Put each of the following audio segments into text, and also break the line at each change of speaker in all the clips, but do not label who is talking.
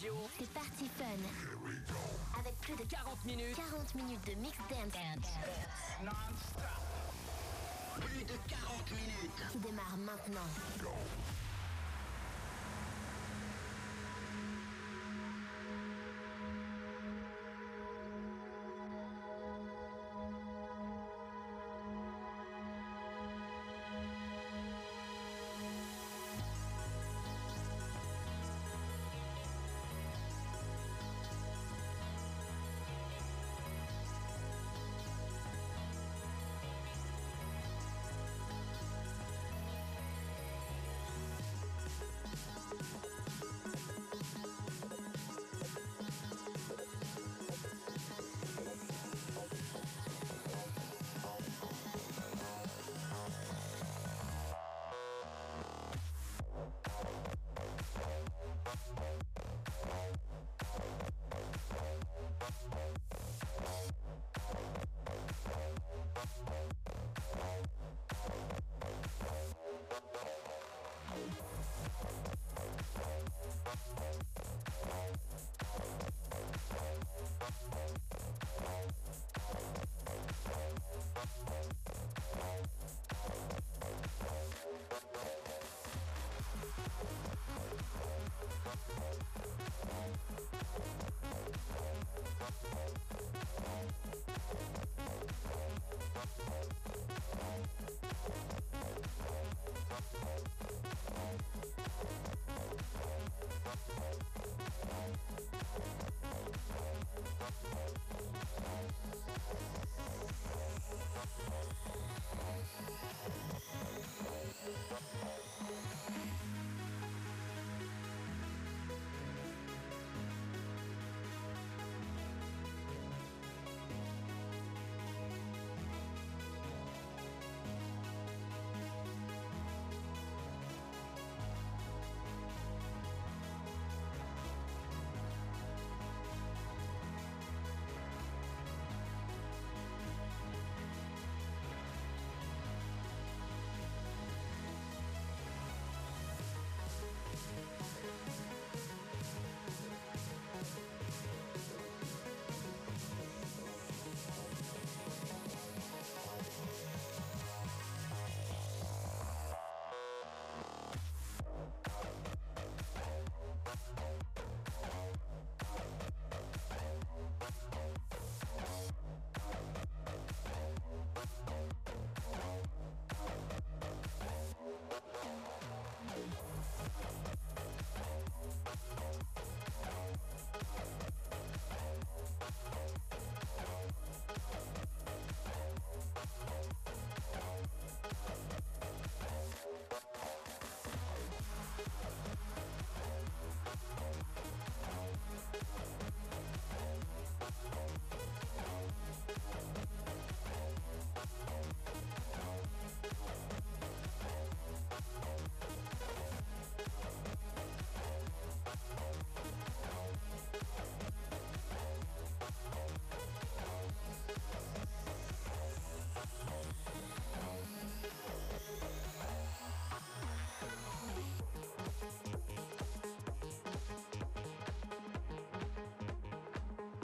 Radio.
C'est parti fun. Avec plus de
40 minutes.
40 minutes de mix dance.
Non-stop. Plus de 40 minutes.
Qui démarre maintenant.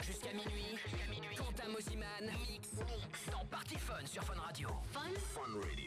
Jusqu'à minuit. Quentin Mosiman. Mix. Dans Party Fun sur Fun Radio.
Fun?
Fun. Radio.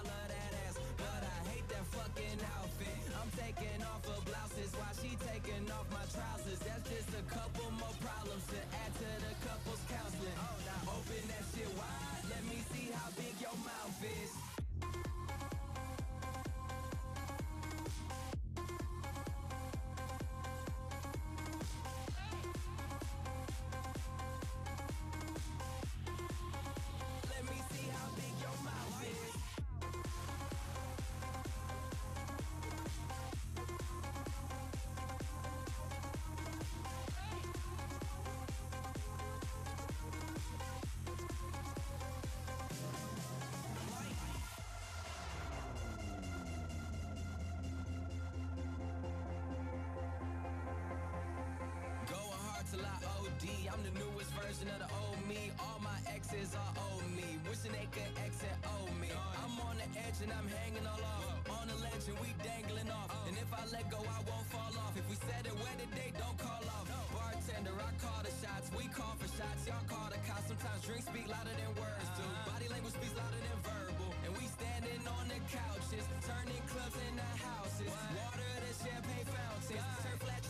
hate that fucking outfit. And I'm hanging all off. On the ledge and we dangling off. And if I let go, I won't fall off. If we said it where today, don't call off. Bartender, I call the shots. We call for shots. Y'all call the cops. Sometimes drinks speak louder than words do. Uh-huh. Body language speaks louder than verbal. And we standing on the couches, turning clubs into houses. Water to champagne fountains, turn flat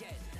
weekend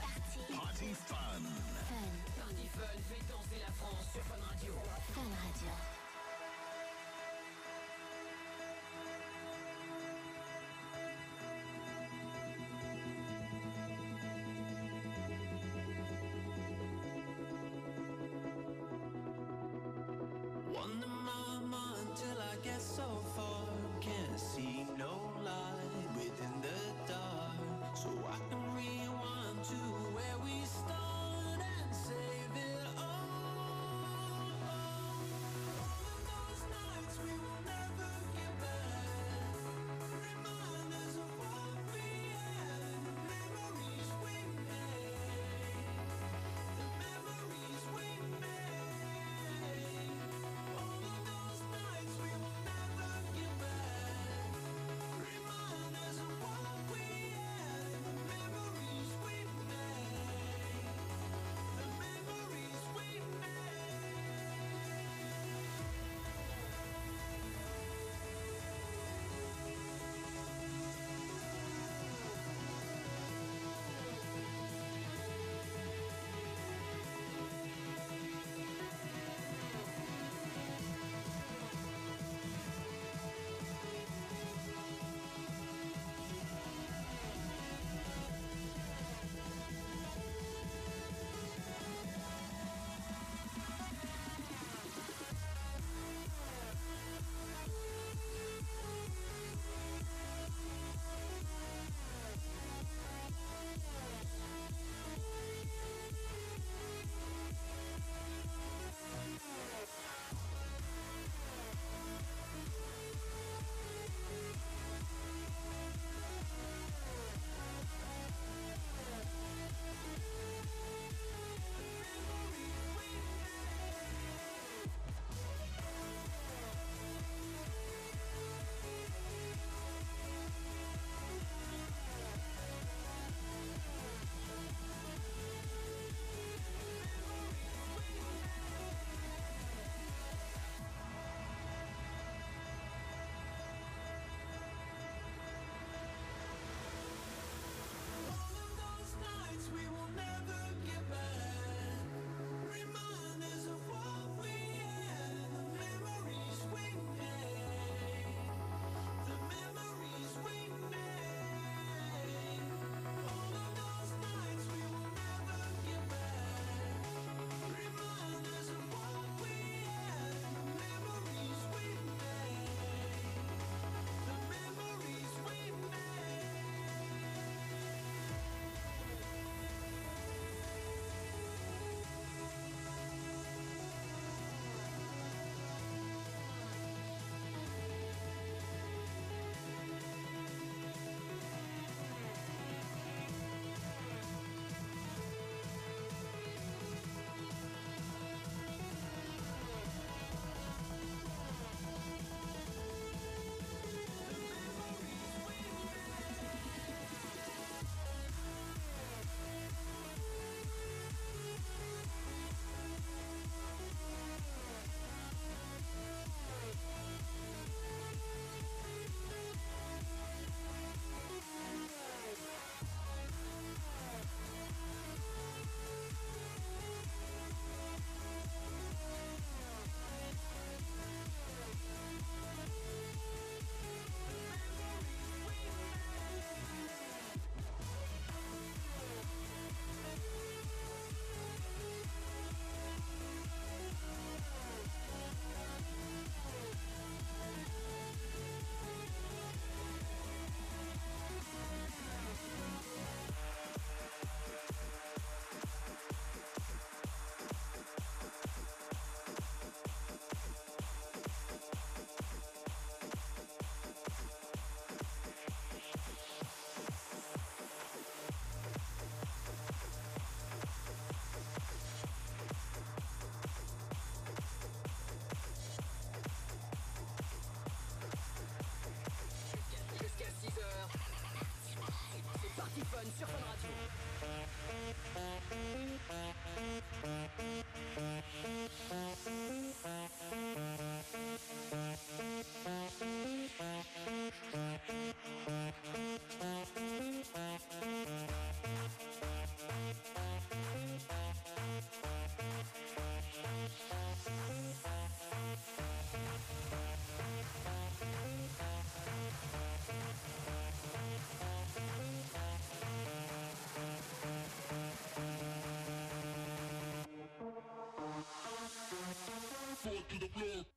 To the
floor.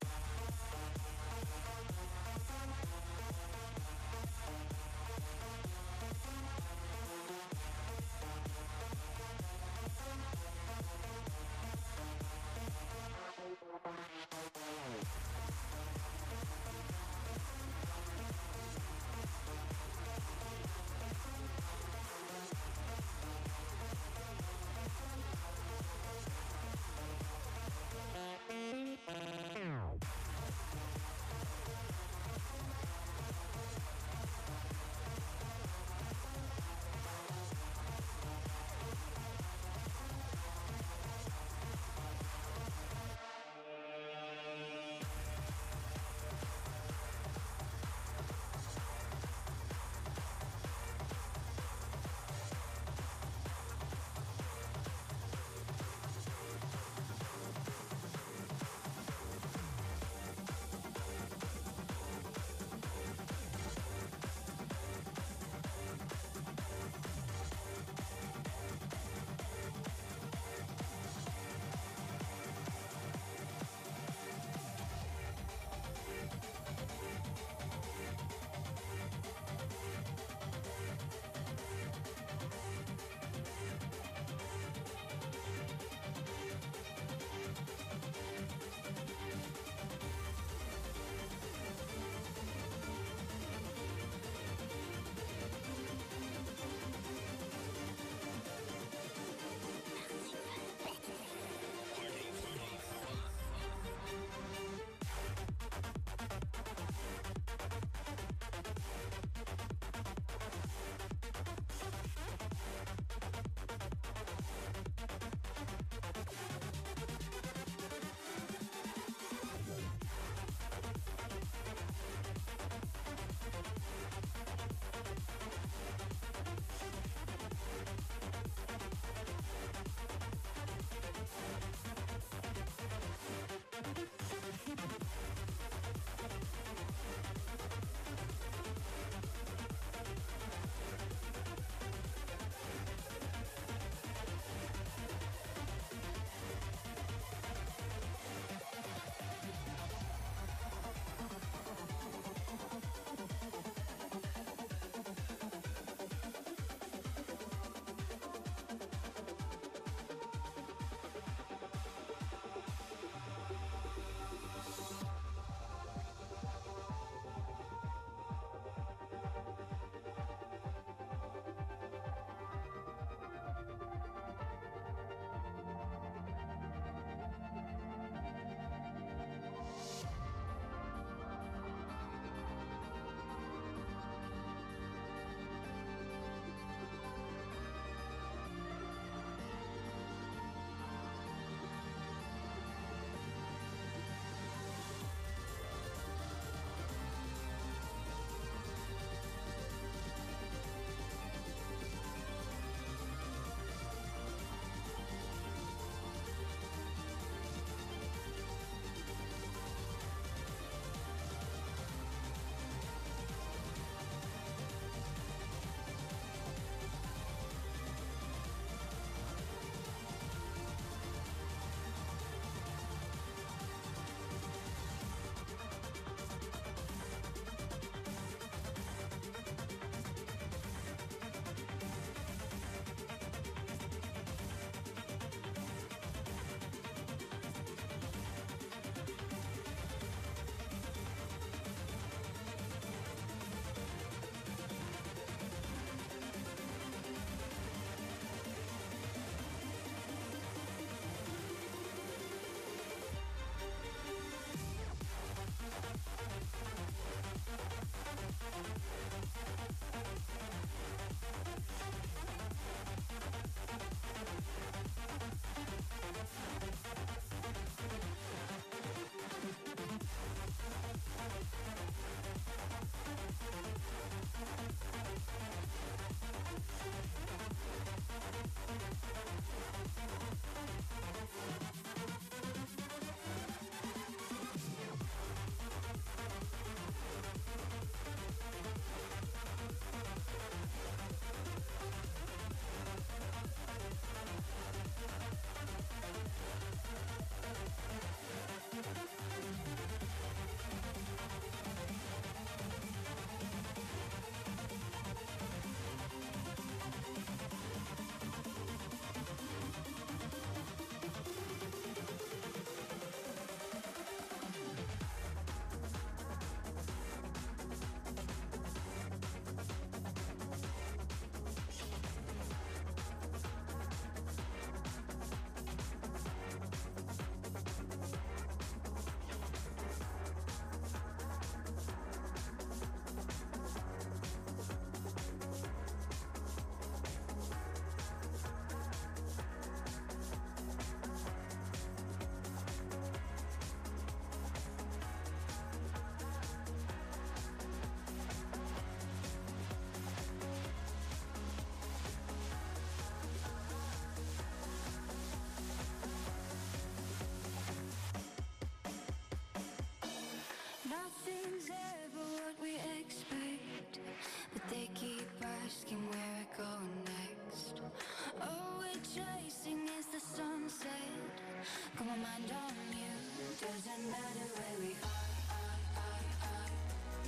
mind on you Doesn't matter where we are, are, are, are.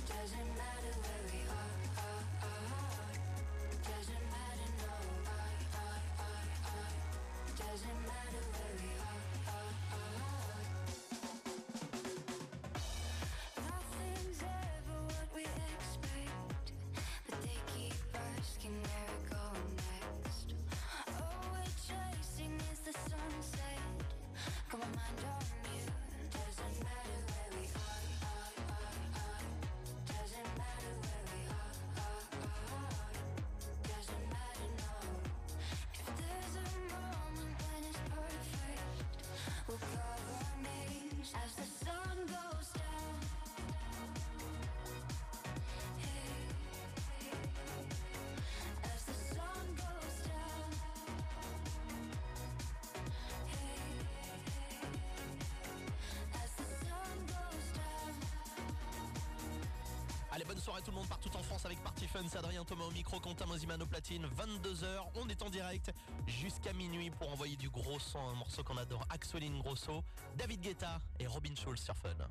Doesn't matter where we are. Doesn't matter, no, I,
I, I, I.
Doesn't bonne soirée tout le monde partout en France avec Party Fun, c'est Adrien Thomas au micro, Quentin Moziman platine, 22h, on est en direct jusqu'à minuit pour envoyer du gros son, un morceau qu'on adore, Axeline Grosso, David Guetta et Robin Schulz sur Fun.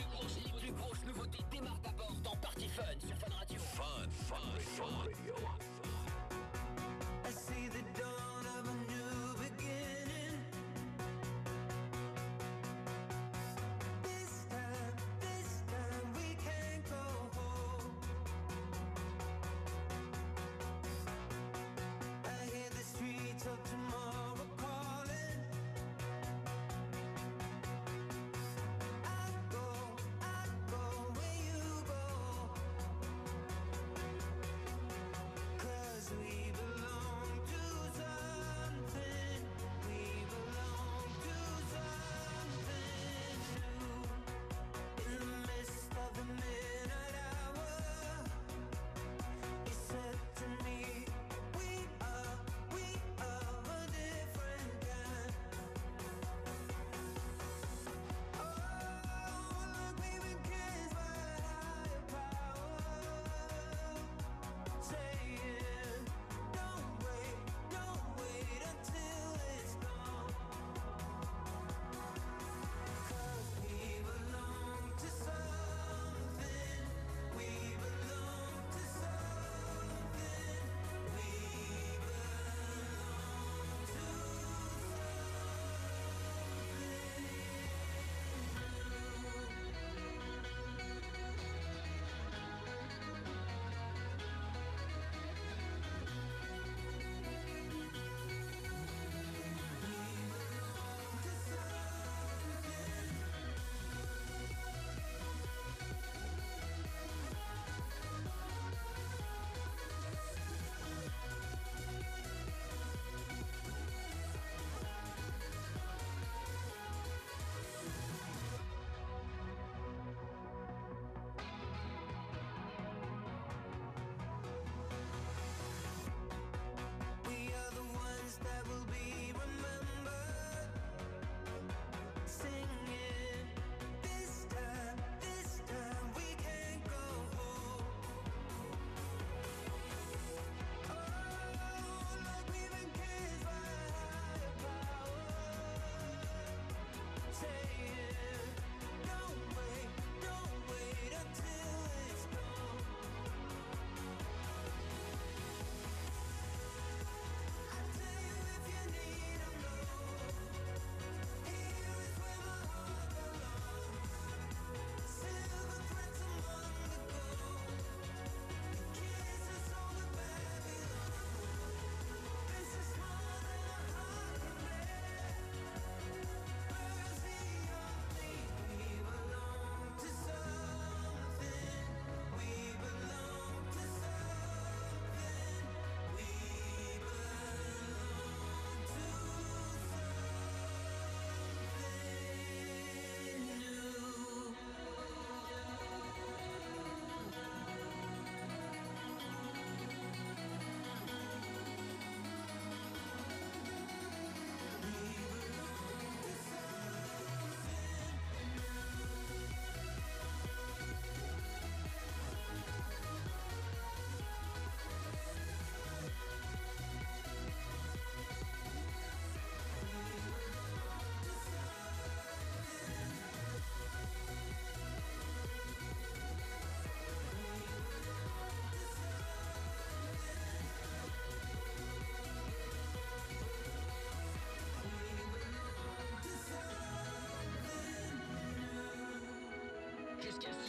plus grosses les plus grosses nouveautés démarrent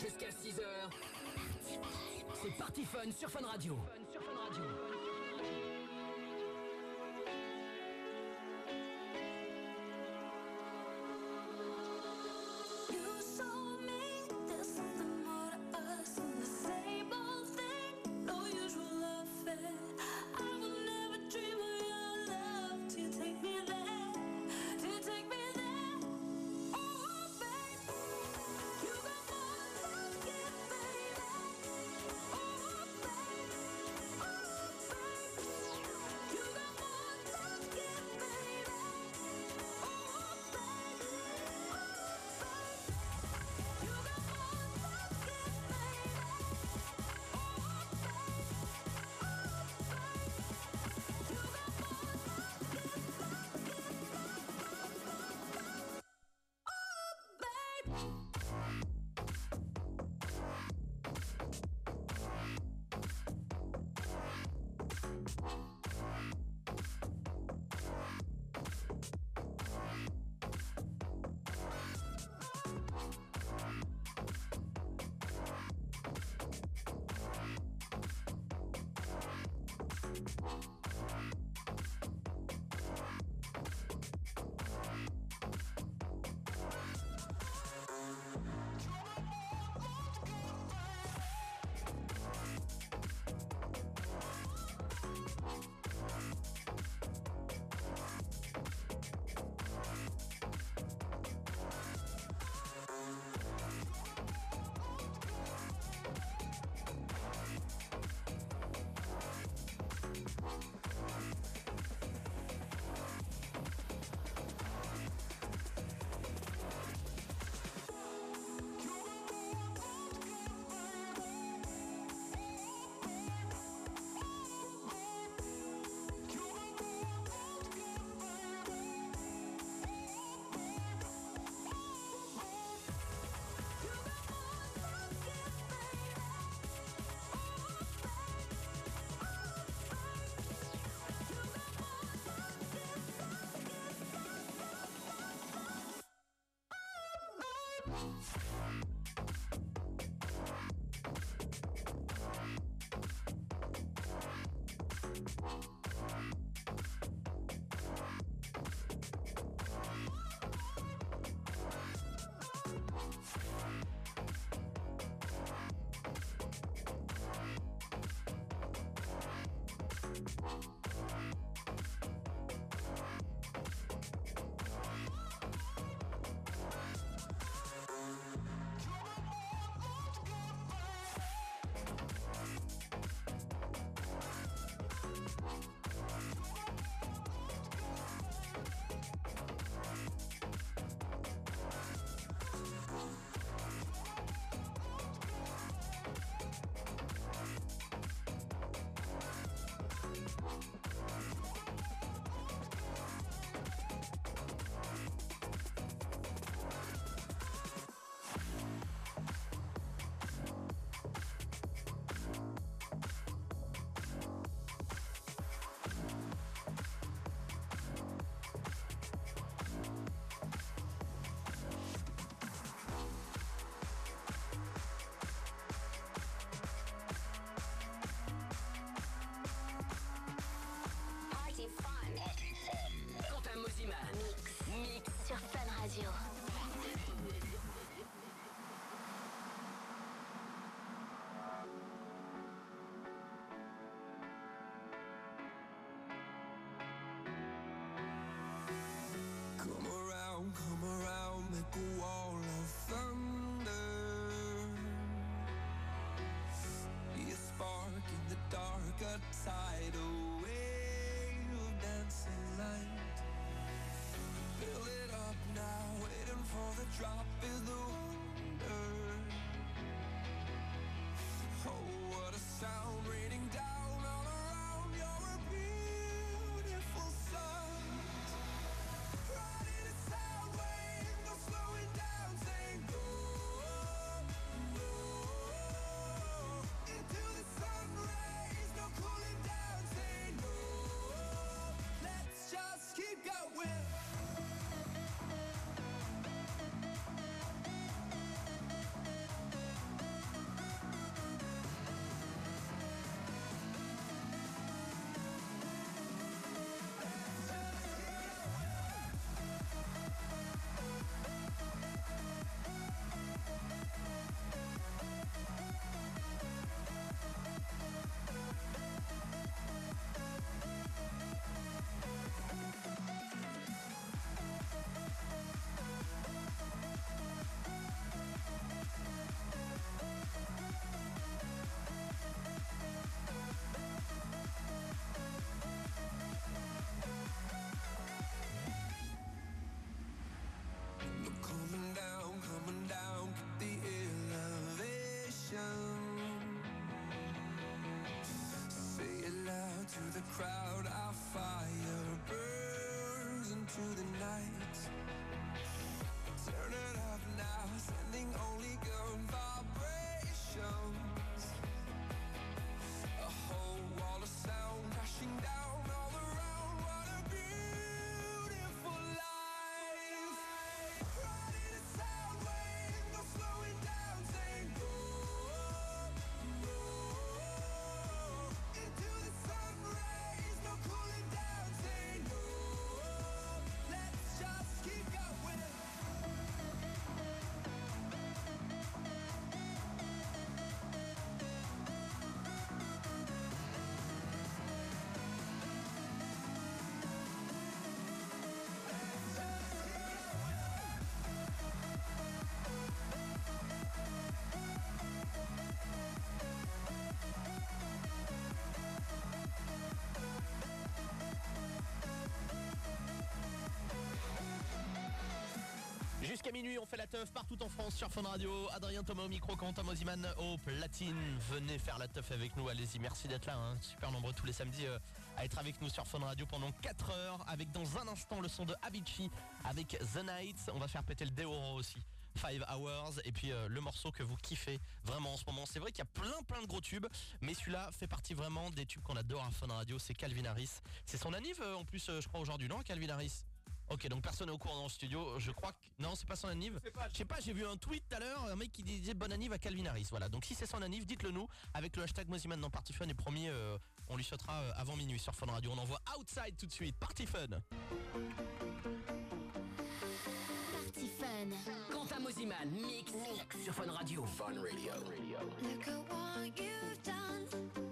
Jusqu'à 6h. C'est Party Fun sur Fun Radio.
come around. The crowd, our fire burns into the night.
Jusqu'à minuit, on fait la teuf partout en France sur Fun Radio. Adrien Thomas au micro, Quentin Mosiman au platine. Venez faire la teuf avec nous, allez-y. Merci d'être là. hein. Super nombreux tous les samedis euh, à être avec nous sur Fun Radio pendant 4 heures. Avec dans un instant le son de Avicii avec The Night. On va faire péter le Deoro aussi. 5 Hours et puis euh, le morceau que vous kiffez vraiment en ce moment. C'est vrai qu'il y a plein plein de gros tubes, mais celui-là fait partie vraiment des tubes qu'on adore à Fun Radio. C'est Calvin Harris. C'est son anniv euh, en plus, je crois aujourd'hui, non Calvin Harris? Ok, donc personne n'est au courant dans le studio. Je crois que non, c'est pas son anniv. Je sais pas, j'ai vu un tweet tout à l'heure, un mec qui disait bonne anniv à Calvin Harris. Voilà. Donc si c'est son anniv, dites-le nous avec le hashtag Moziman dans Party Fun et promis, euh, on lui sautera euh, avant minuit sur Fun Radio. On envoie Outside tout de suite. Party Fun.
Party Fun.
Quentin Mosiman, mix, sur Fun Radio.
Fun Radio.
Look at what you've done.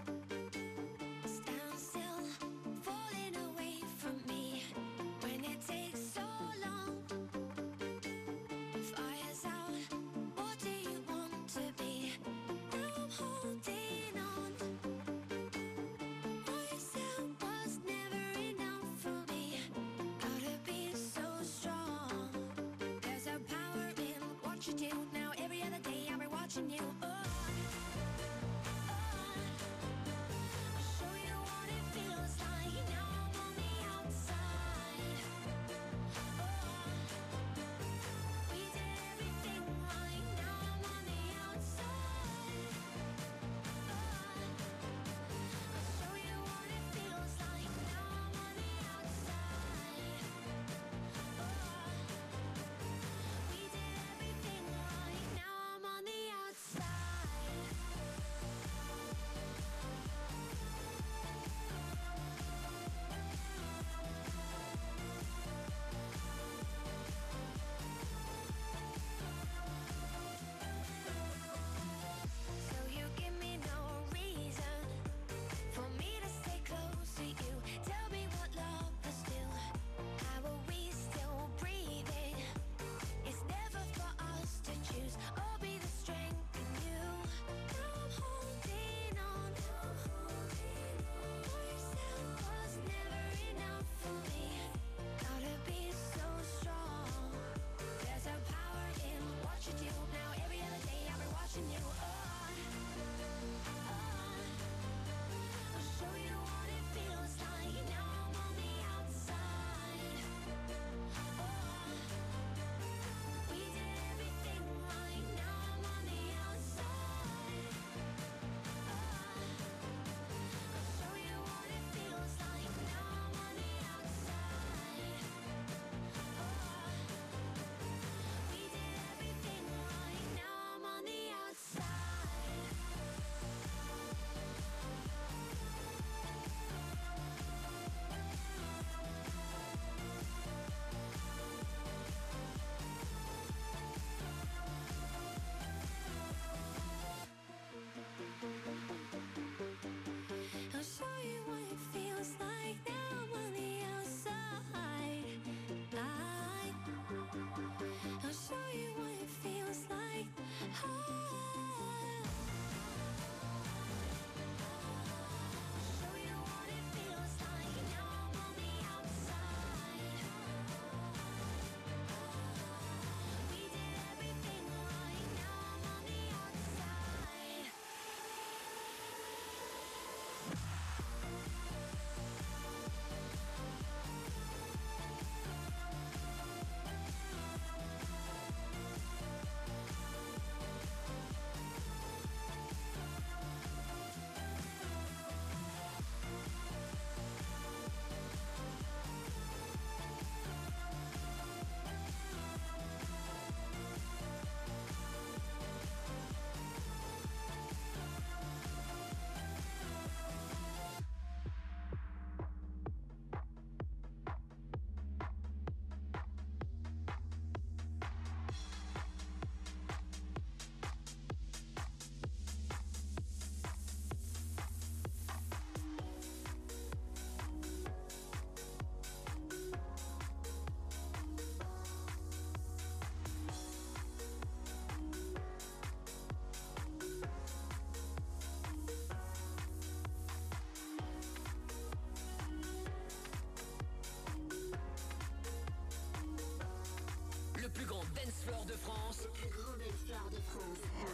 I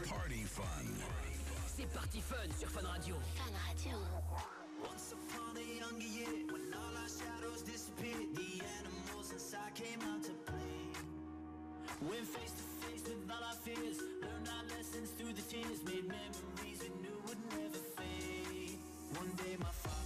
Party Fun. C'est Party Fun sur Fun Radio. Fun Radio. Once upon a younger year, when all our shadows disappeared, the animals inside came out to play.
Went face to face with all our fears, learned our lessons through the tears, made memories we knew would never fade. One day my father.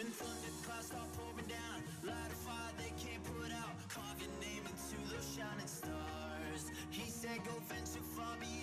When thunder clouds start pouring down, light a fire they can't put out. Carve your name into those shining stars. He said, Go venture far beyond.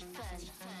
Fun.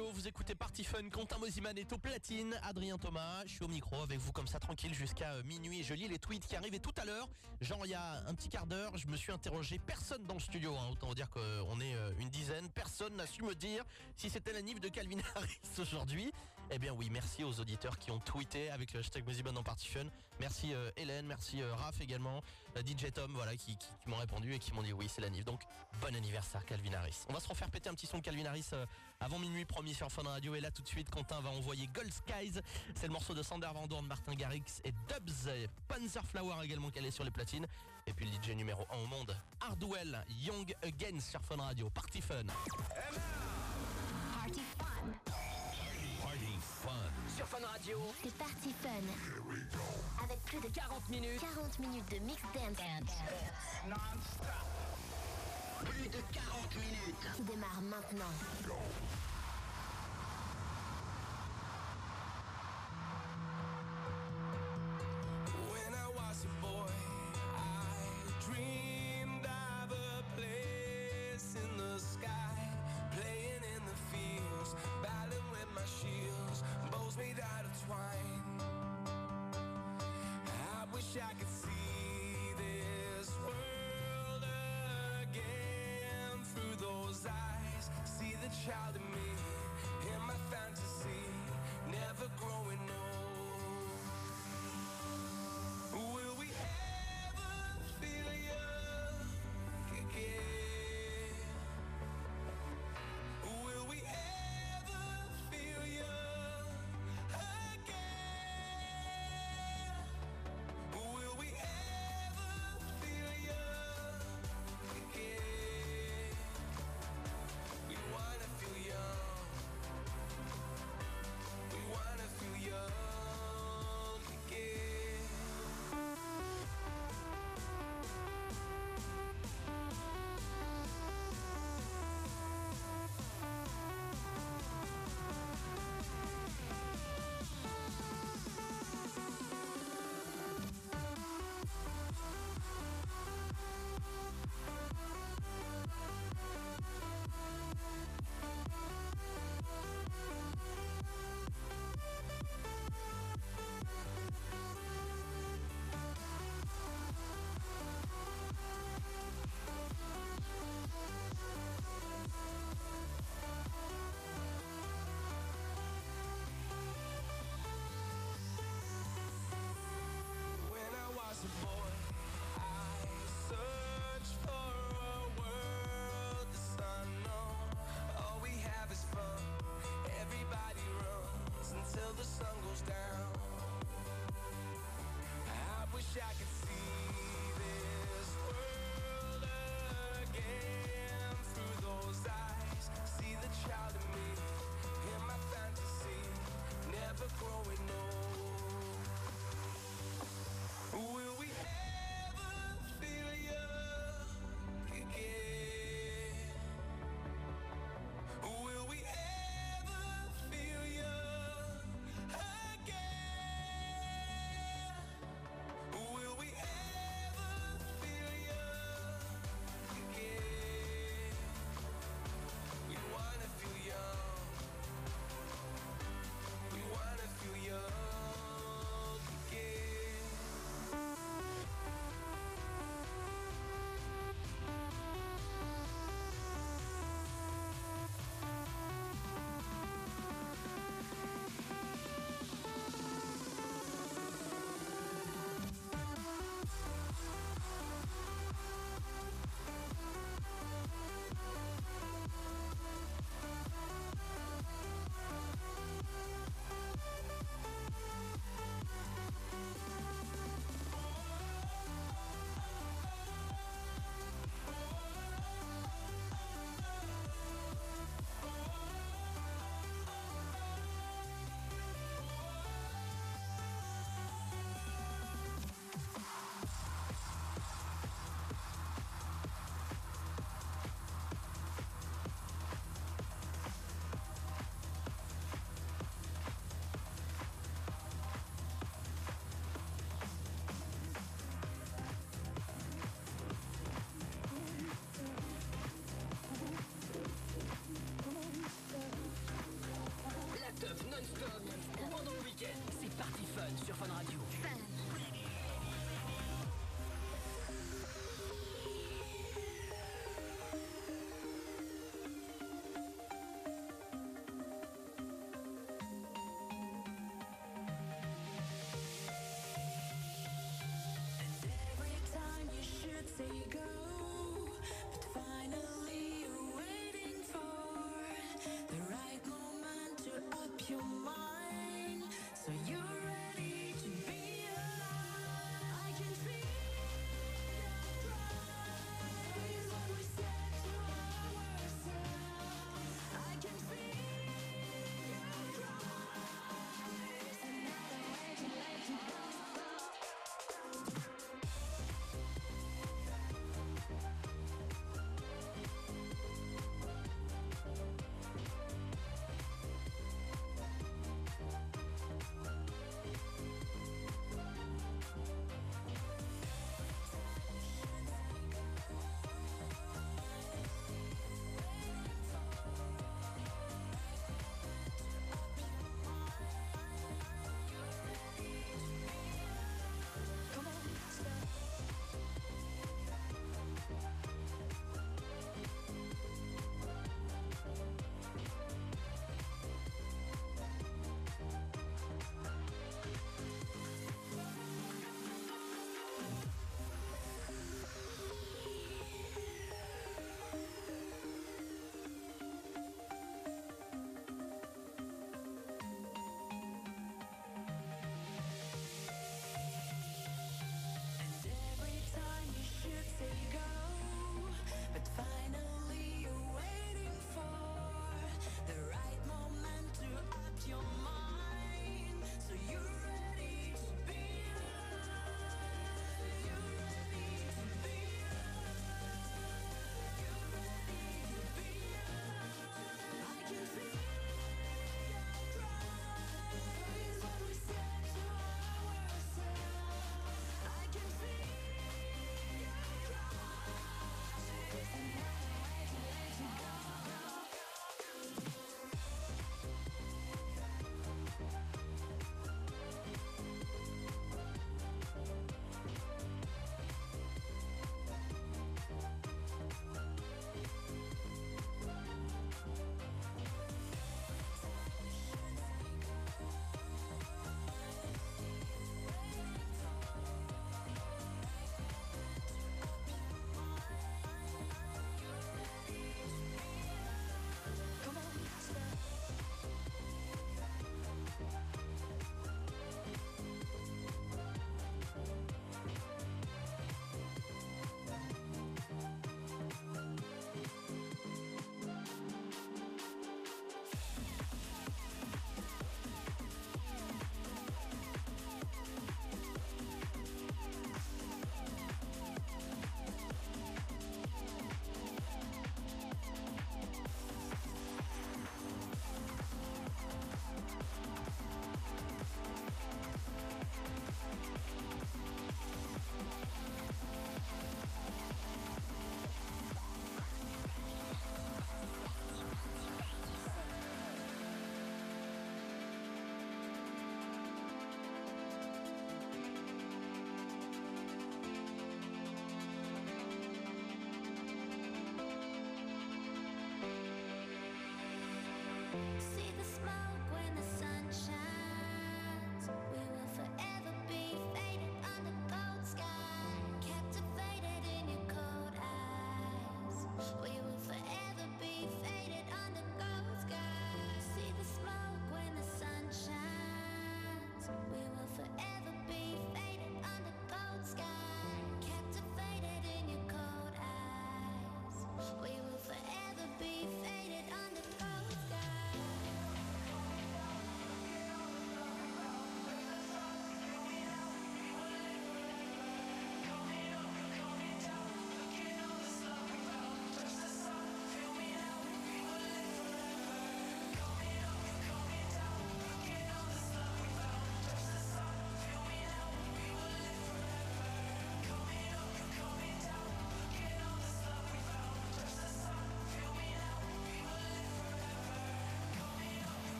Vous écoutez Party Fun, Quentin Mosiman est au platine, Adrien Thomas, je suis au micro avec vous comme ça tranquille jusqu'à euh, minuit. Je lis les tweets qui arrivaient tout à l'heure, genre il y a un petit quart d'heure, je me suis interrogé, personne dans le studio, hein, autant dire qu'on est euh, une dizaine, personne n'a su me dire si c'était la nif de Calvin Harris aujourd'hui. Eh bien oui, merci aux auditeurs qui ont tweeté avec le hashtag Mosiman dans Party Fun. Merci euh, Hélène, merci euh, Raph également, euh, DJ Tom, voilà, qui, m'ont répondu et qui m'ont dit oui, c'est la nif. Donc bon anniversaire Calvin Harris. On va se refaire péter un petit son de Calvin Harris avant minuit promis sur Fun Radio et là tout de suite Quentin va envoyer Gold Skies c'est le morceau de Sander Van Dorn, Martin Garrix et Dubs Panzer Flower également est sur les platines et puis le DJ numéro 1 au monde Hardwell Young Again sur Fun Radio Party Fun
Party
Radio,
C'est Party Fun. Avec plus de
40 minutes
40 minutes de mix dance
Non-stop. Plus de 40 minutes.
qui démarre maintenant.
When eyes, see the child in me,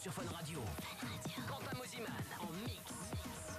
Sur Fun
Radio. Fun Radio. Quentin Moziman en mix. mix.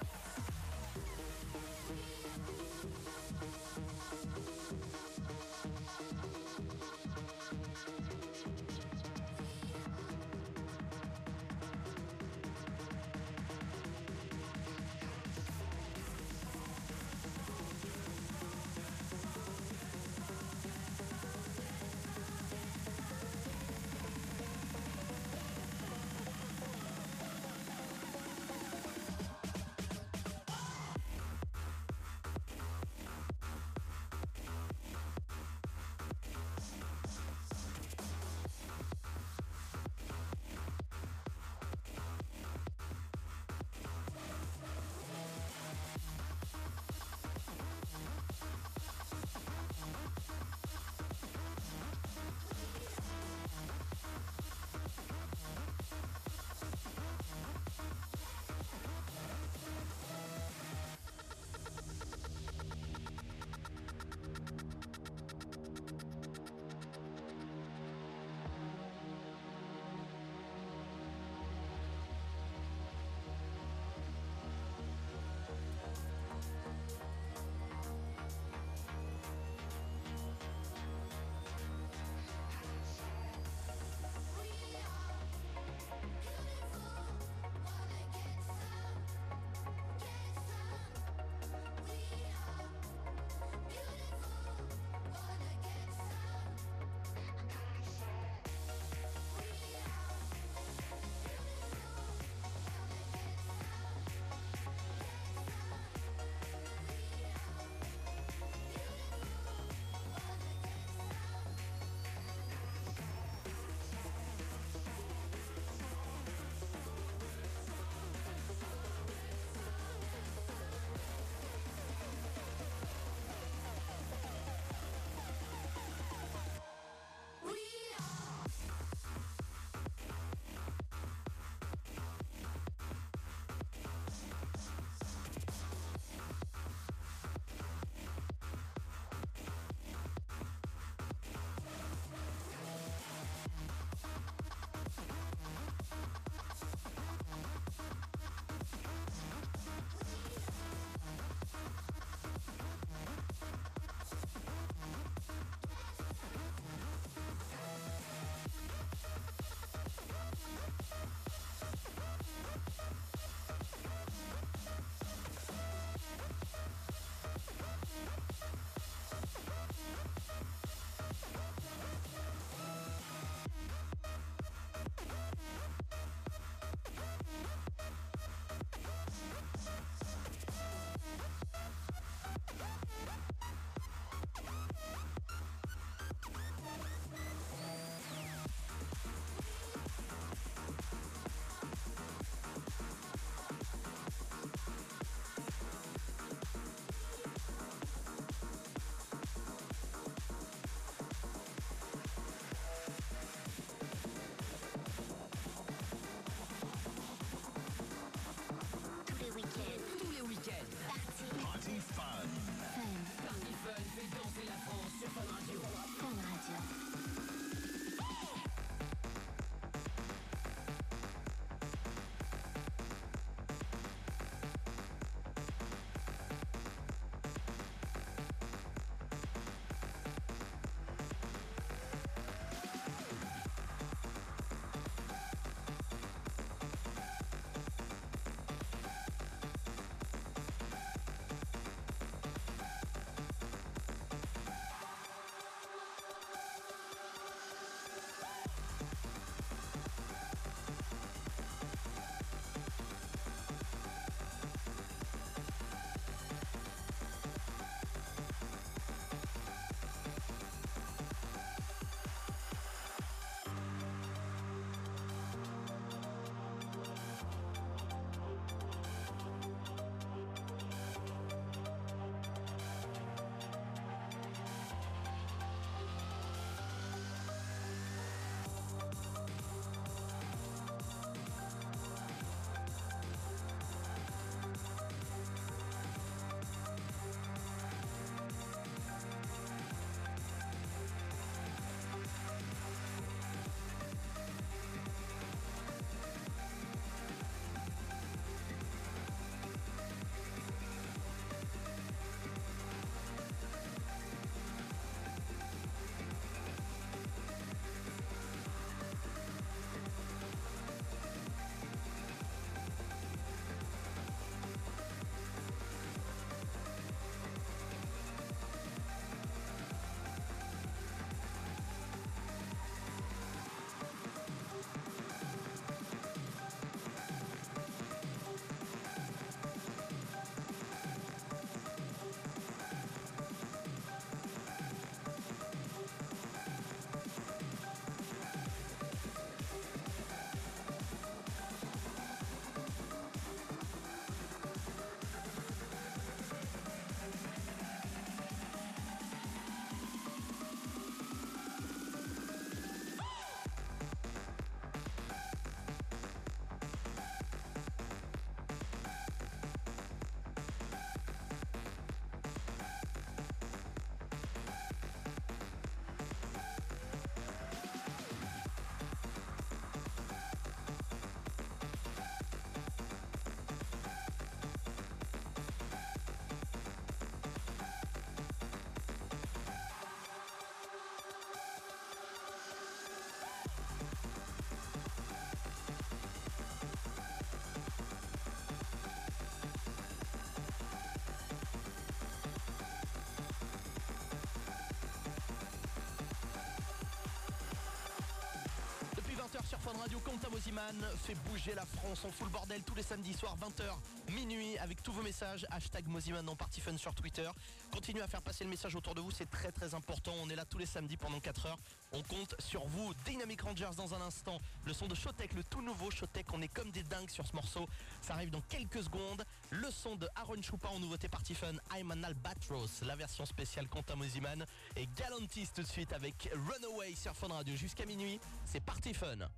Sur Fun Radio, Quentin Mosiman fait bouger la France. On fout le bordel tous les samedis soirs, 20h, minuit, avec tous vos messages. Hashtag Mosiman dans Party Fun sur Twitter. Continuez à faire passer le message autour de vous, c'est très très important. On est là tous les samedis pendant 4 heures. On compte sur vous. Dynamic Rangers dans un instant. Le son de Showtech, le tout nouveau Showtech. On est comme des dingues sur ce morceau. Ça arrive dans quelques secondes. Le son de Aaron Choupa en nouveauté Party Fun. I'm an Albatros, la version spéciale Quentin Mosiman. Et Galantis tout de suite avec Runaway sur Fun Radio jusqu'à minuit. C'est Party Fun.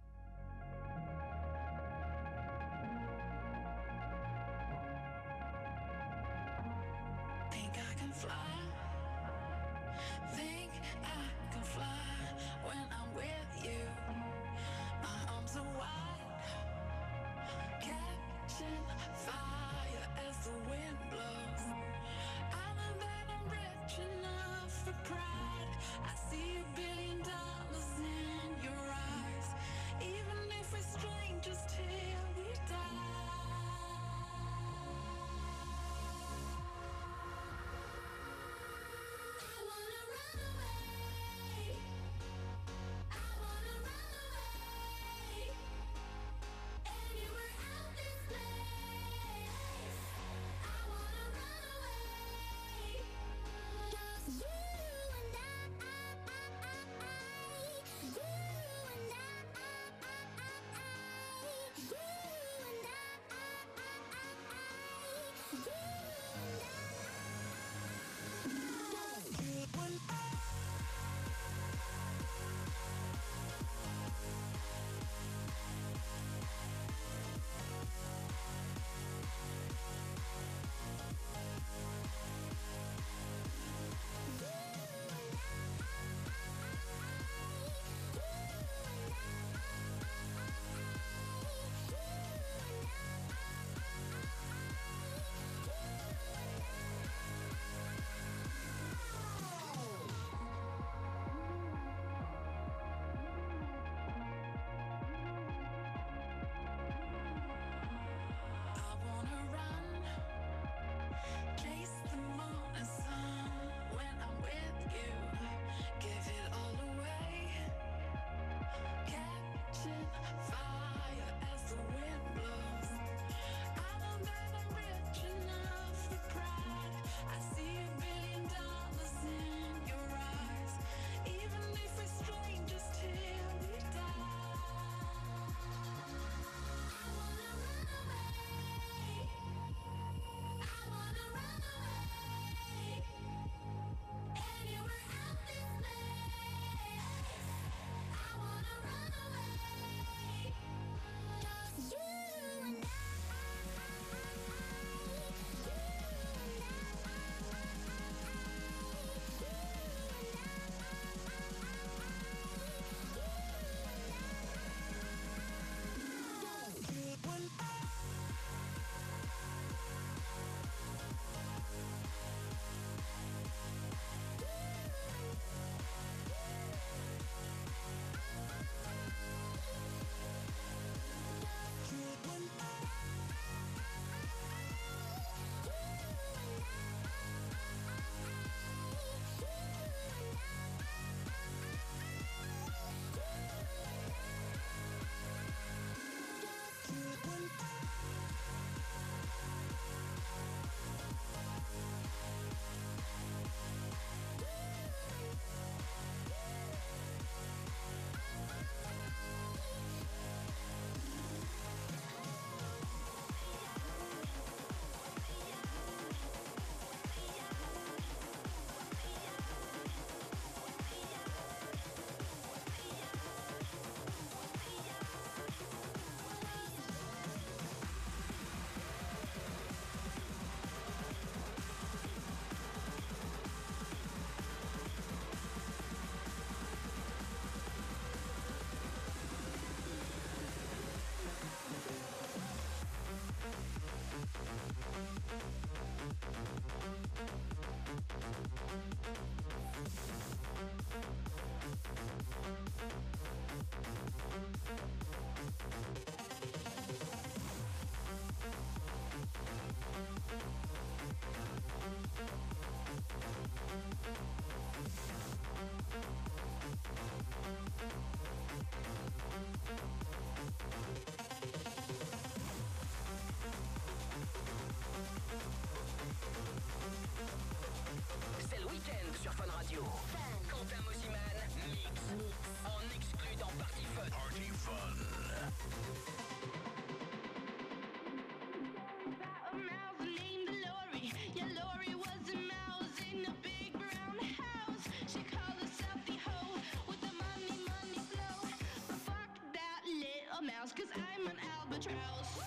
Cause I'm an albatross.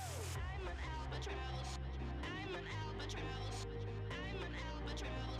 I'm an albatross. I'm an albatross. I'm an albatross.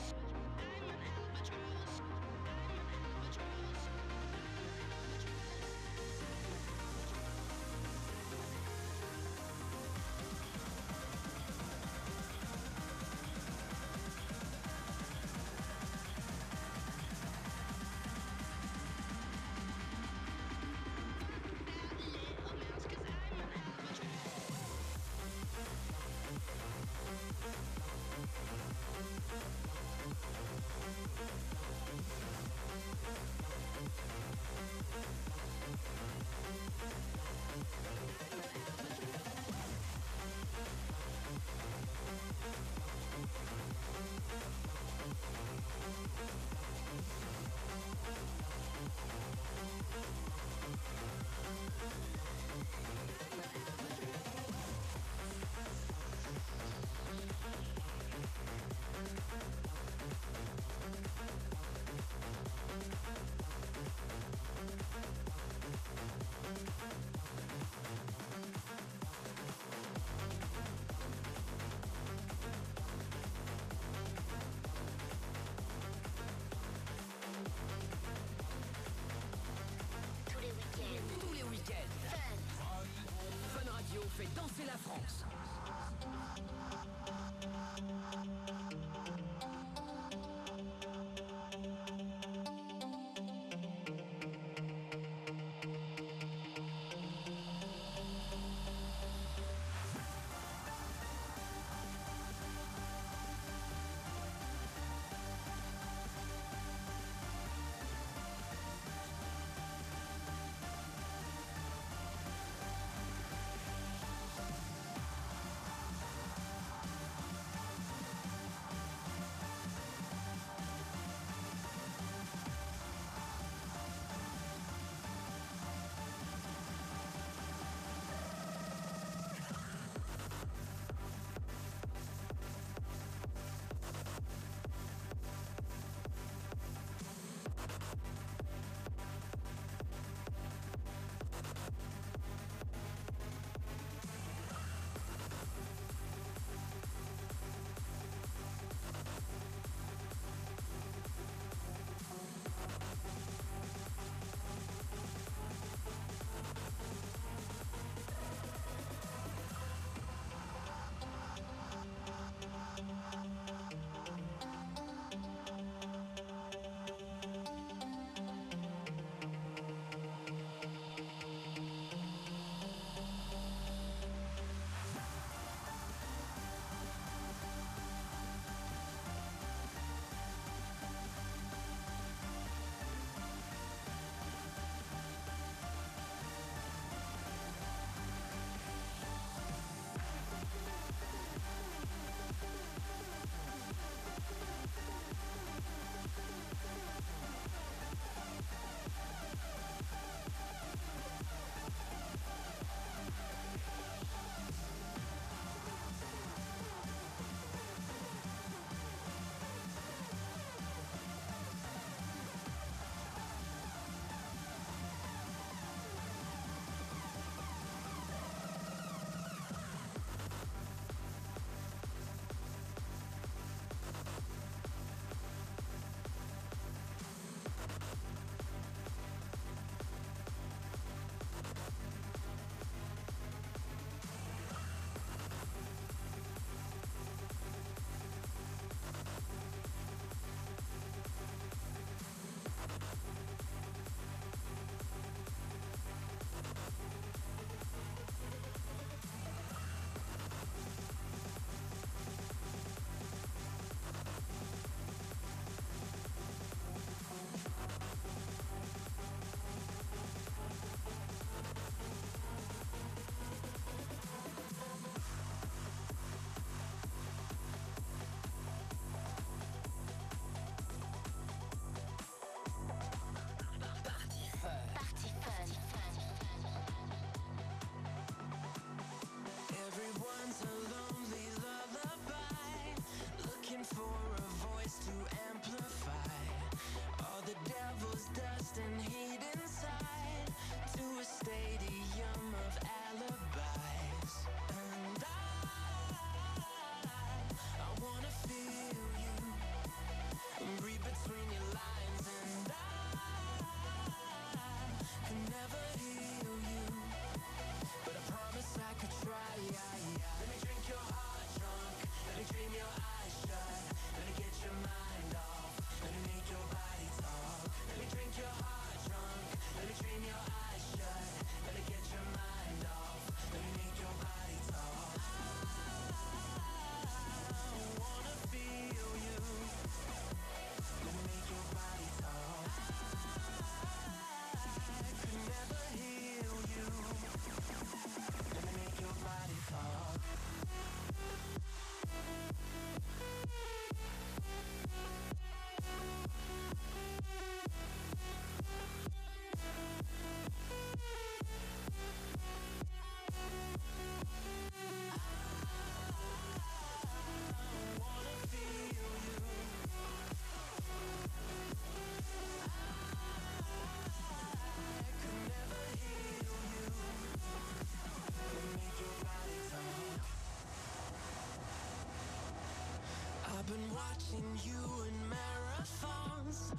been
watching you in marathons.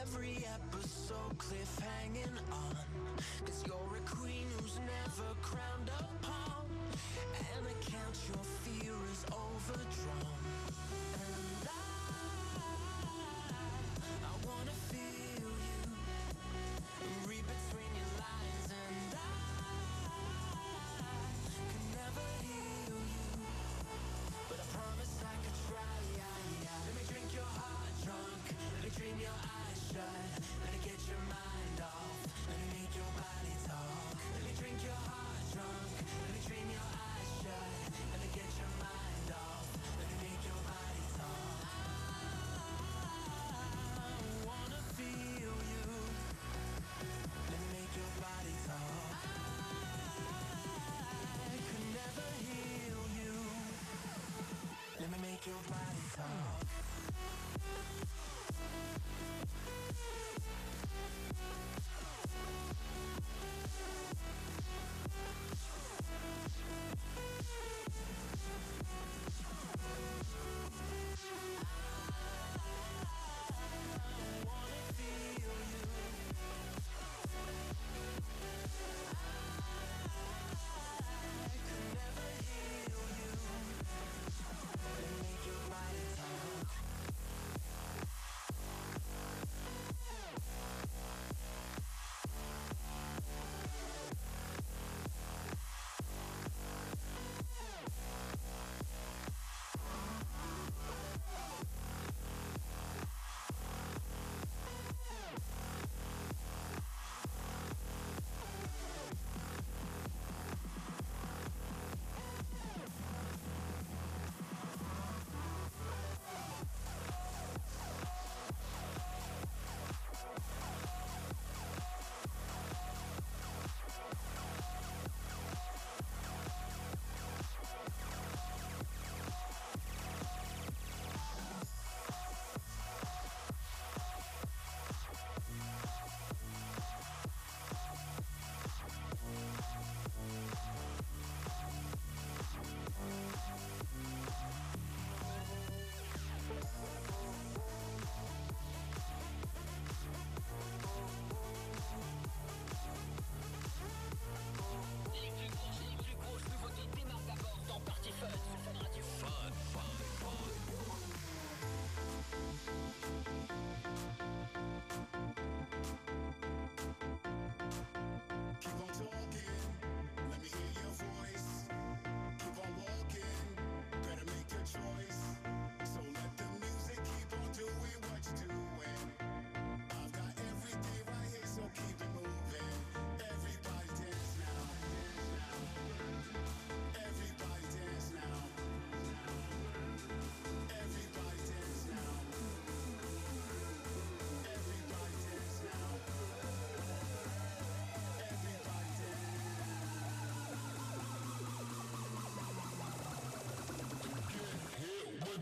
Every episode cliffhanging on. Cause you're a queen who's never crowned you
by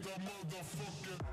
the
motherfucker.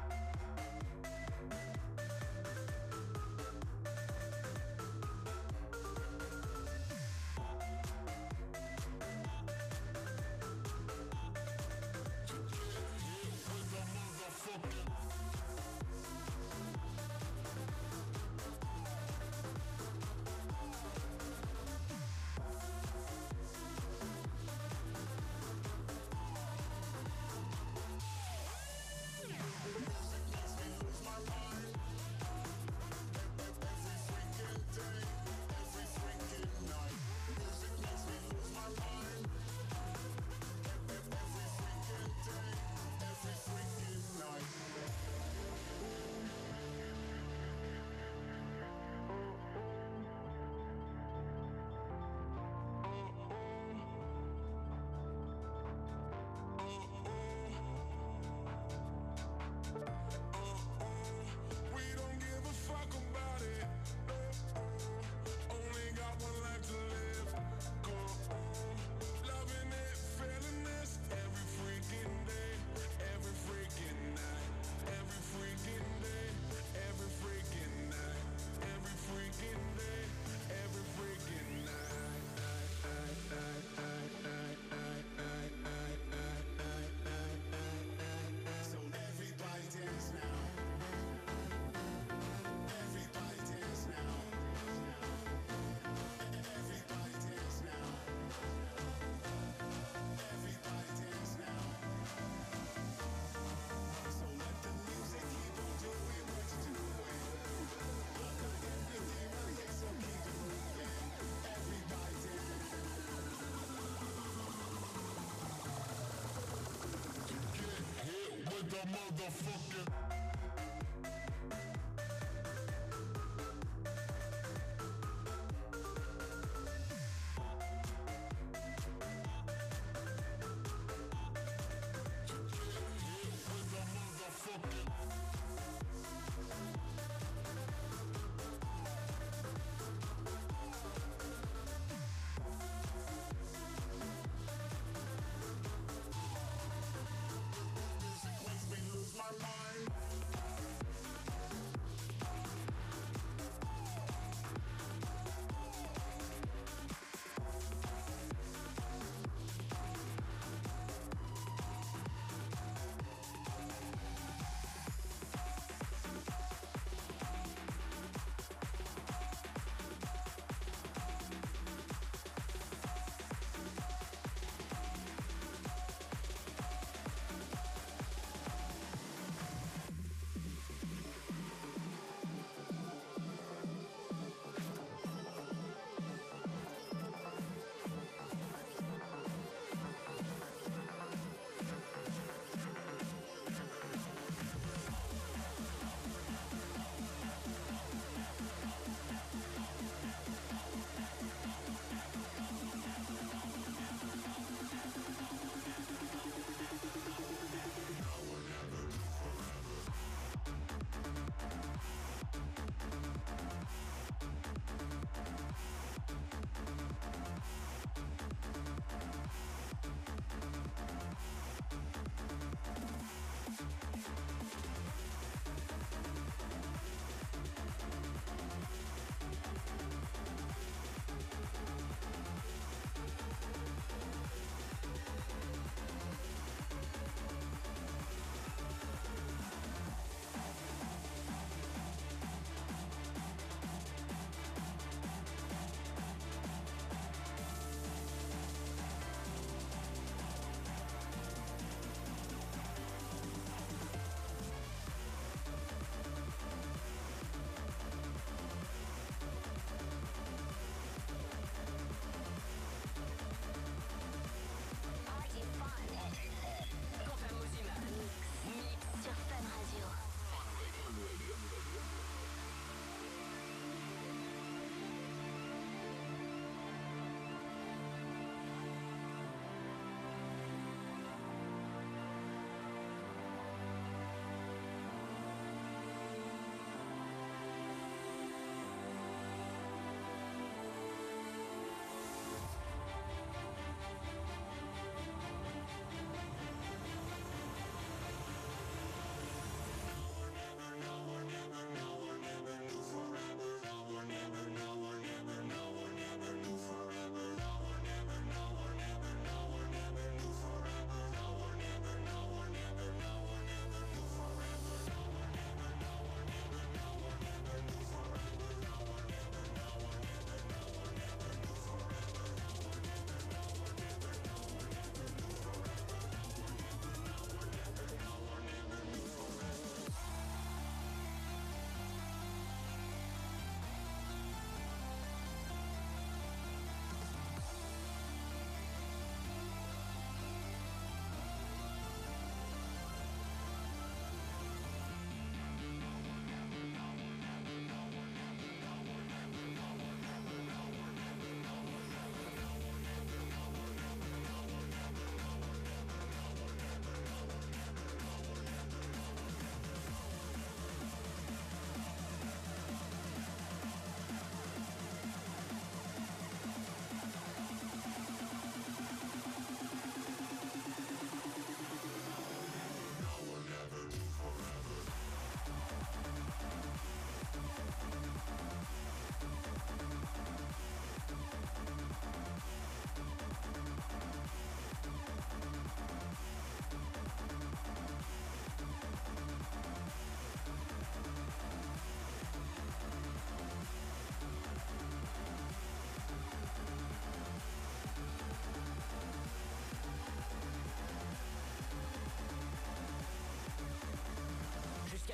The motherfucking.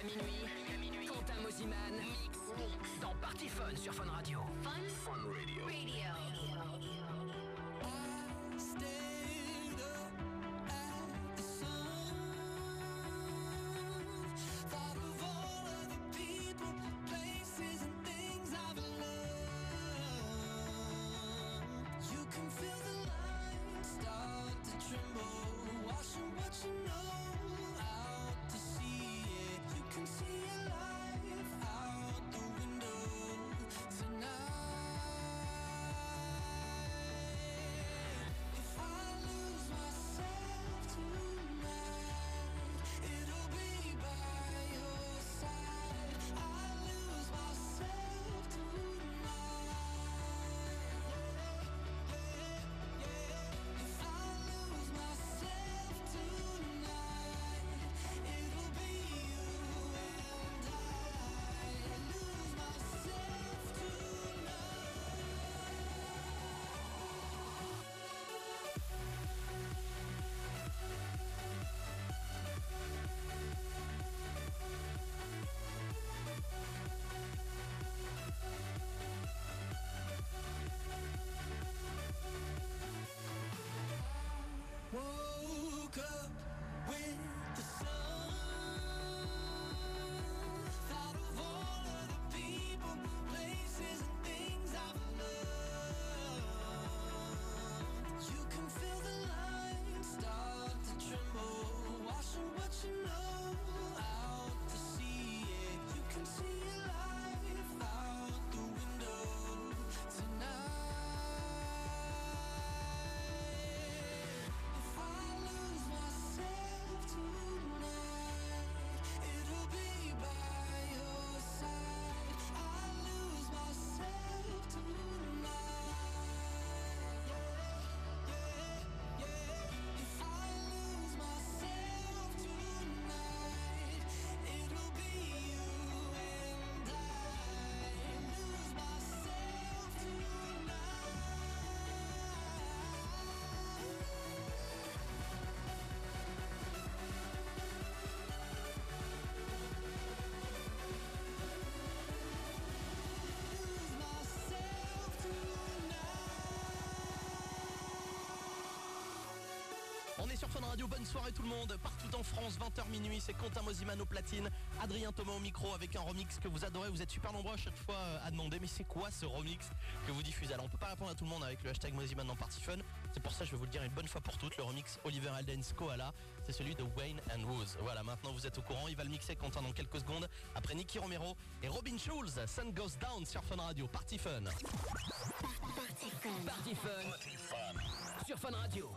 Jusqu'à minuit. Quentin. Mix. Dans Party Fun sur Fun Radio.
Oh, up.
Sur Fun Radio, bonne soirée tout le monde. Partout en France, 20h minuit, c'est Quentin Mosiman au platine, Adrien Thomas au micro avec un remix que vous adorez. Vous êtes super nombreux à chaque fois euh, à demander, mais c'est quoi ce remix que vous diffusez? Alors on peut pas répondre à tout le monde avec le hashtag Mosiman dans Party Fun. C'est pour ça que je vais vous le dire une bonne fois pour toutes. Le remix Oliver Aldens Koala, c'est celui de Wayne and Rose. Voilà, maintenant vous êtes au courant. Il va le mixer Quentin dans quelques secondes. Après Nicky Romero et Robin Schulz, Sun Goes Down sur Fun Radio. Party Fun.
Party Fun.
Party Fun. Sur Fun Radio.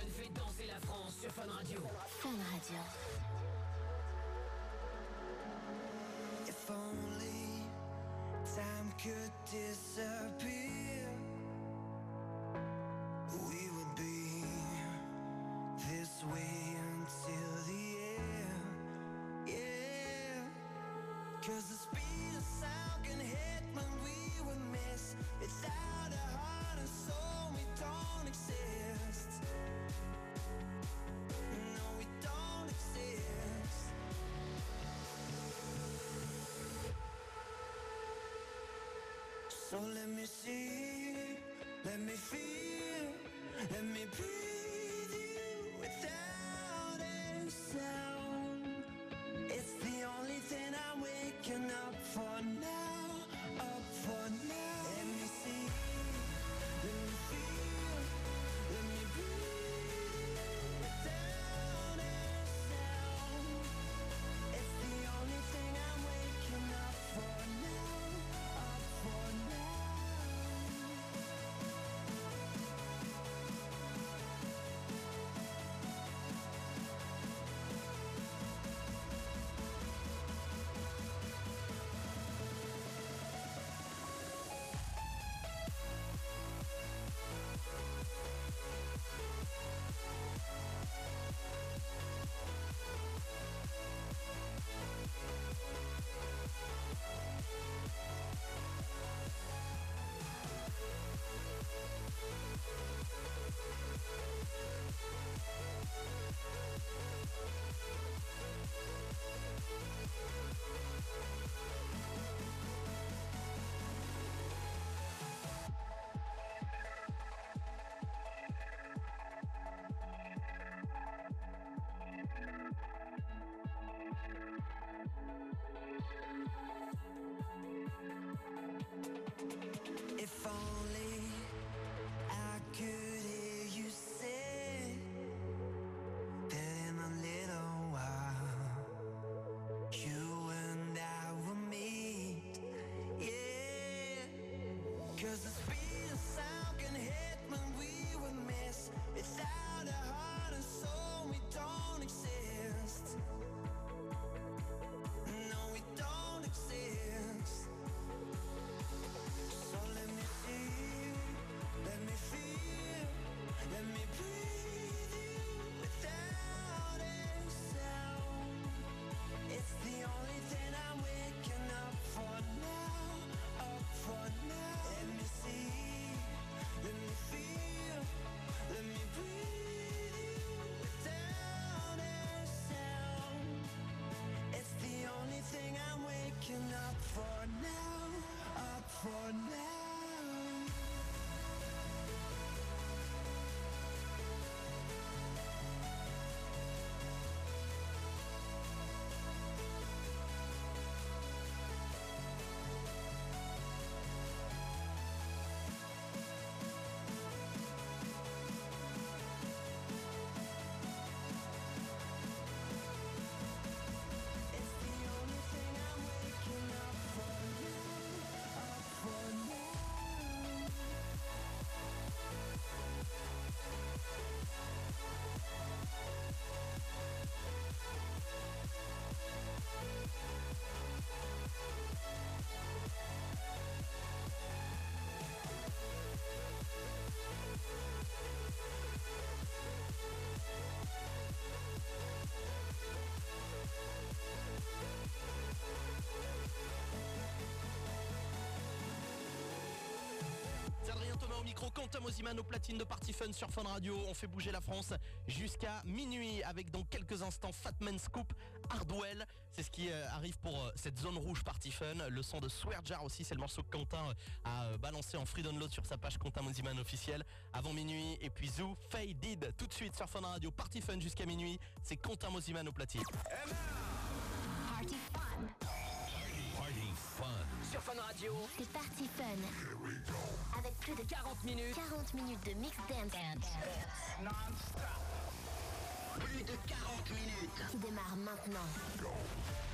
fun fait danser la France sur Fun Radio.
Fun Radio.
If only time could disappear, we would be this way until the end. Yeah, cause the So let me see, let me feel, let me breathe cause the
fun. Micro, Quentin Mosiman au platine de Party Fun sur Fun Radio. On fait bouger la France jusqu'à minuit avec dans quelques instants Fatman Scoop, Hardwell. C'est ce qui euh, arrive pour euh, cette zone rouge Party Fun. Le son de Swear Jar aussi, c'est le morceau que Quentin euh, a balancé en free download sur sa page Quentin Mosiman officiel avant minuit. Et puis Zoo, Faded tout de suite sur Fun Radio. Party Fun jusqu'à minuit. C'est Quentin Mosiman au platine.
Party
Radio,
C'est Party Fun. Avec plus de
40 minutes.
40 minutes de mix dance
Plus de 40 minutes.
qui démarre maintenant.
If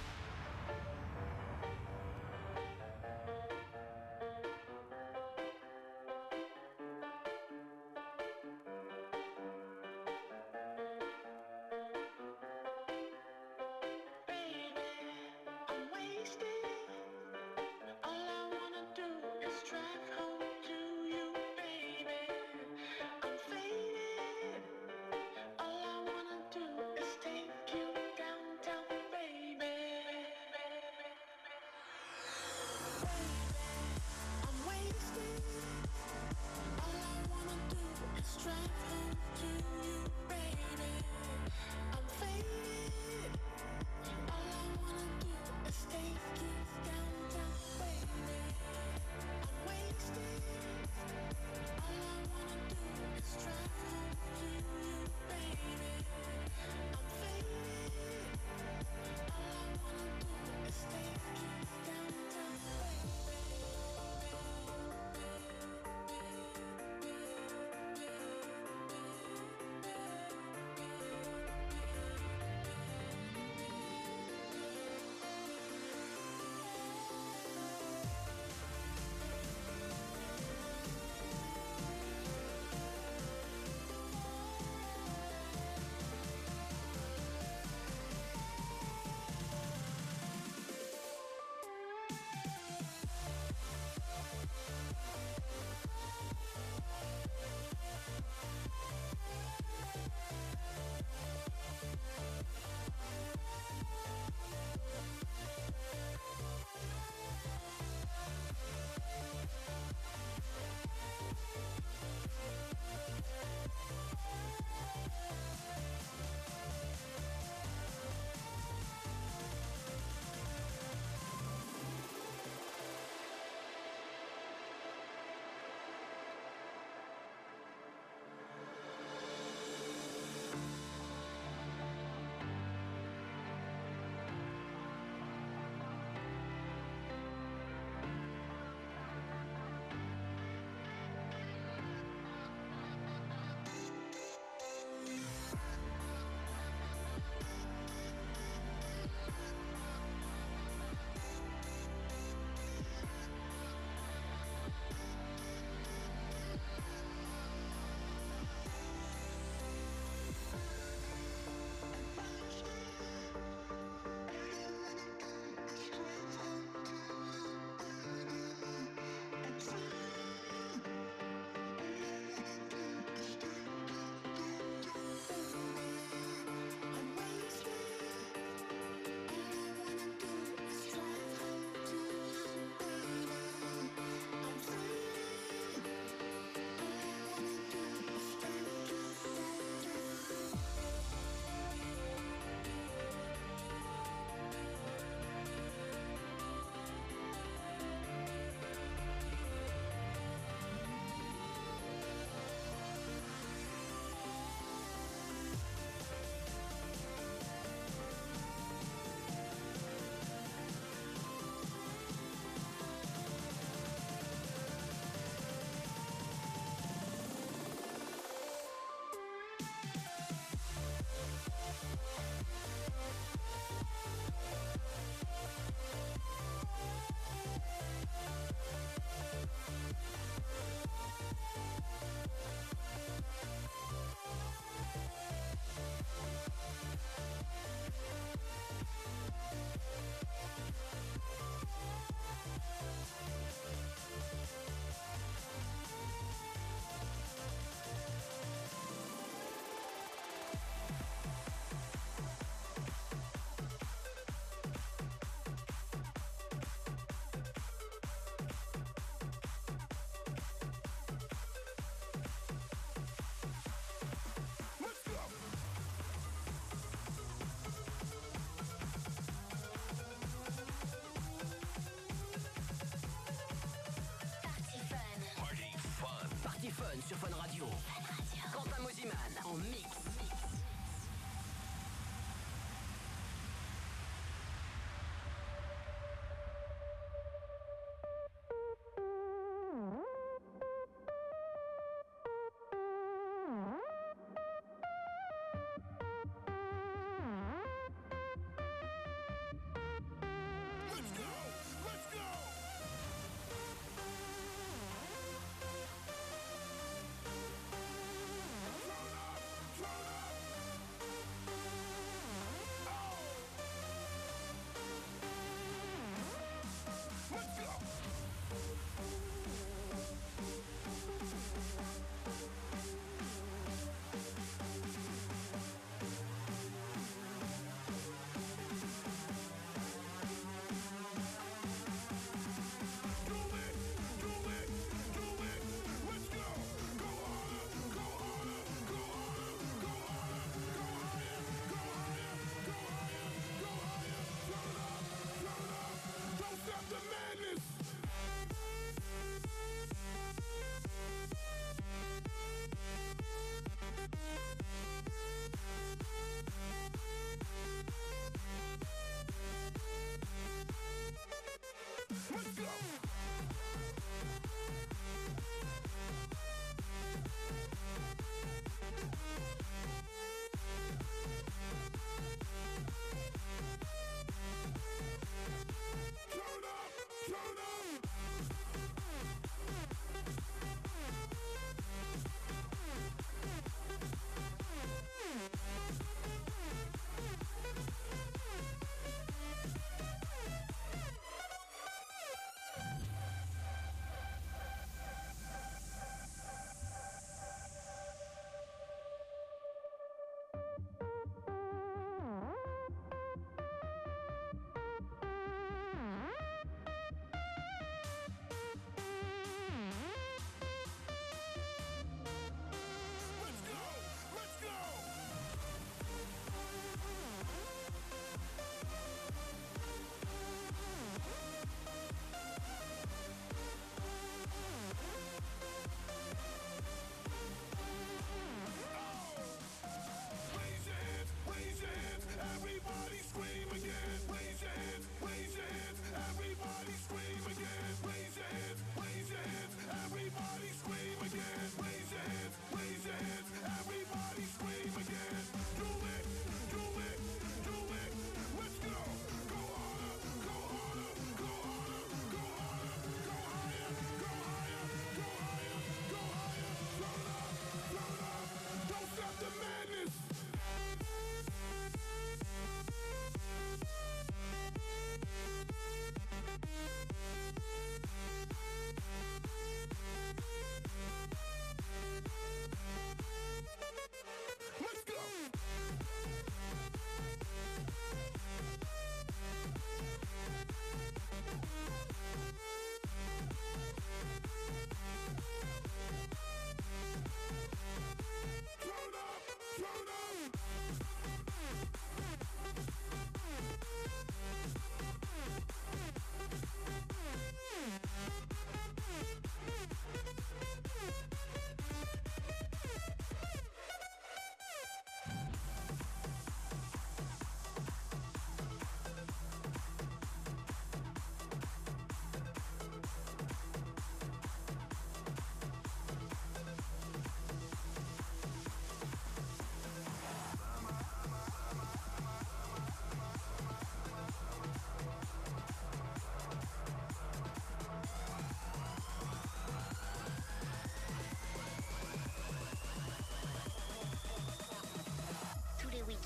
Fun sur Fun Radio. Quentin Moziman en mix. Let's go!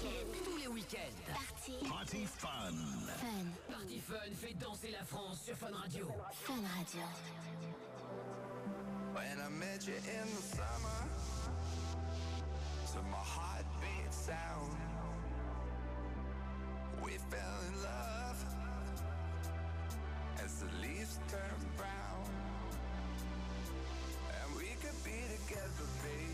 week-ends.
Tous les week-ends.
Party.
Party Fun.
Fun.
Party Fun fait danser la France sur Fun Radio.
Fun Radio.
When I met you in the summer, to my heartbeat sound, we fell in love as the leaves turn brown. And we could be together, baby.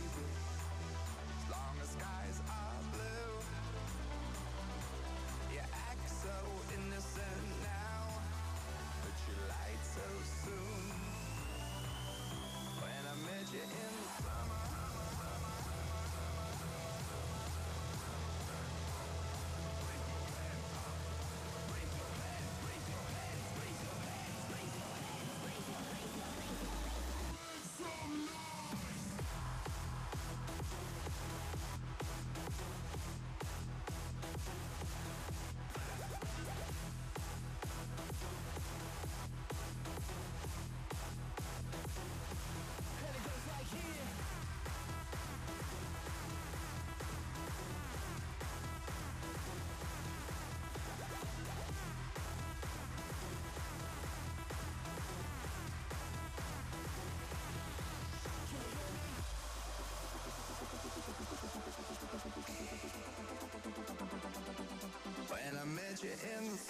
you in. the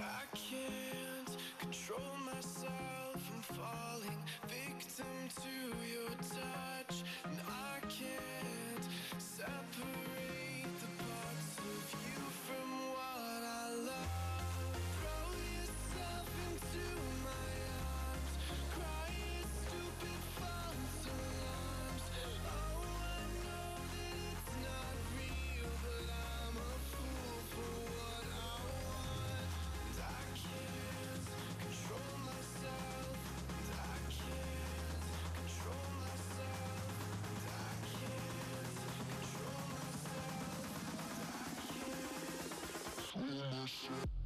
I
can't control myself, from falling victim
shit.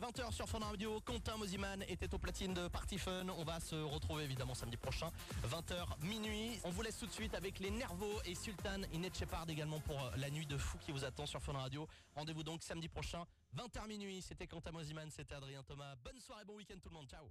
20h sur Fun Radio. Quentin Moziman était au platine de Party Fun. On va se retrouver évidemment samedi prochain, 20h minuit. On vous laisse tout de suite avec les Nervos et Sultan Inet Shepard également pour euh, la nuit de fou qui vous attend sur Fun Radio. Rendez-vous donc samedi prochain, 20h minuit. C'était Quentin Moziman, c'était Adrien Thomas. Bonne soirée, bon week-end tout le monde. Ciao.